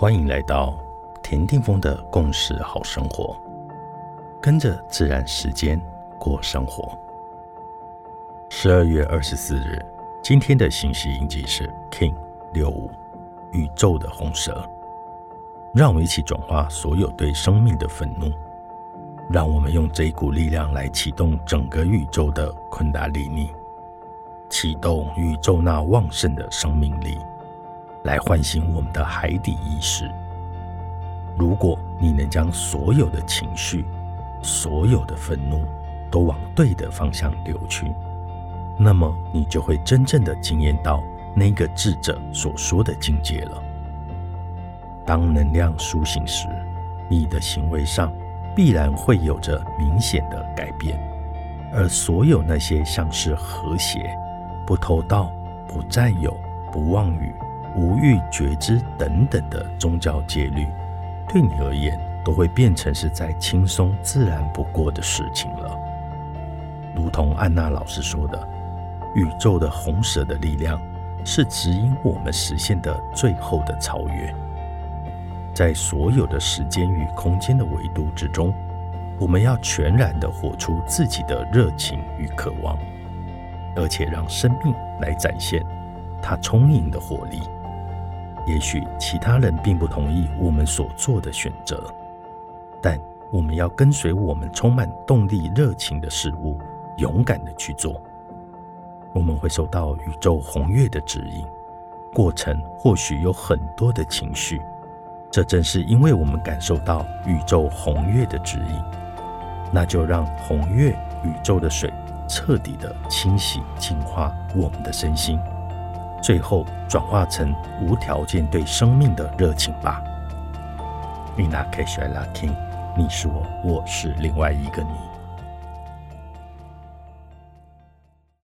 欢迎来到田定峰的共识好生活，跟着自然时间过生活。十二月二十四日，今天的信息印记是 King 六五，宇宙的红蛇。让我们一起转化所有对生命的愤怒，让我们用这一股力量来启动整个宇宙的昆达里尼，启动宇宙那旺盛的生命力。来唤醒我们的海底意识。如果你能将所有的情绪、所有的愤怒都往对的方向流去，那么你就会真正的惊艳到那个智者所说的境界了。当能量苏醒时，你的行为上必然会有着明显的改变，而所有那些像是和谐、不偷盗、不占有、不妄语。无欲觉知等等的宗教戒律，对你而言都会变成是再轻松自然不过的事情了。如同安娜老师说的，宇宙的红蛇的力量是指引我们实现的最后的超越。在所有的时间与空间的维度之中，我们要全然的活出自己的热情与渴望，而且让生命来展现它充盈的活力。也许其他人并不同意我们所做的选择，但我们要跟随我们充满动力、热情的事物，勇敢的去做。我们会受到宇宙红月的指引，过程或许有很多的情绪，这正是因为我们感受到宇宙红月的指引。那就让红月宇宙的水彻底的清洗、净化我们的身心。最后转化成无条件对生命的热情吧。你那可以选 lucky，你是我，我是另外一个你。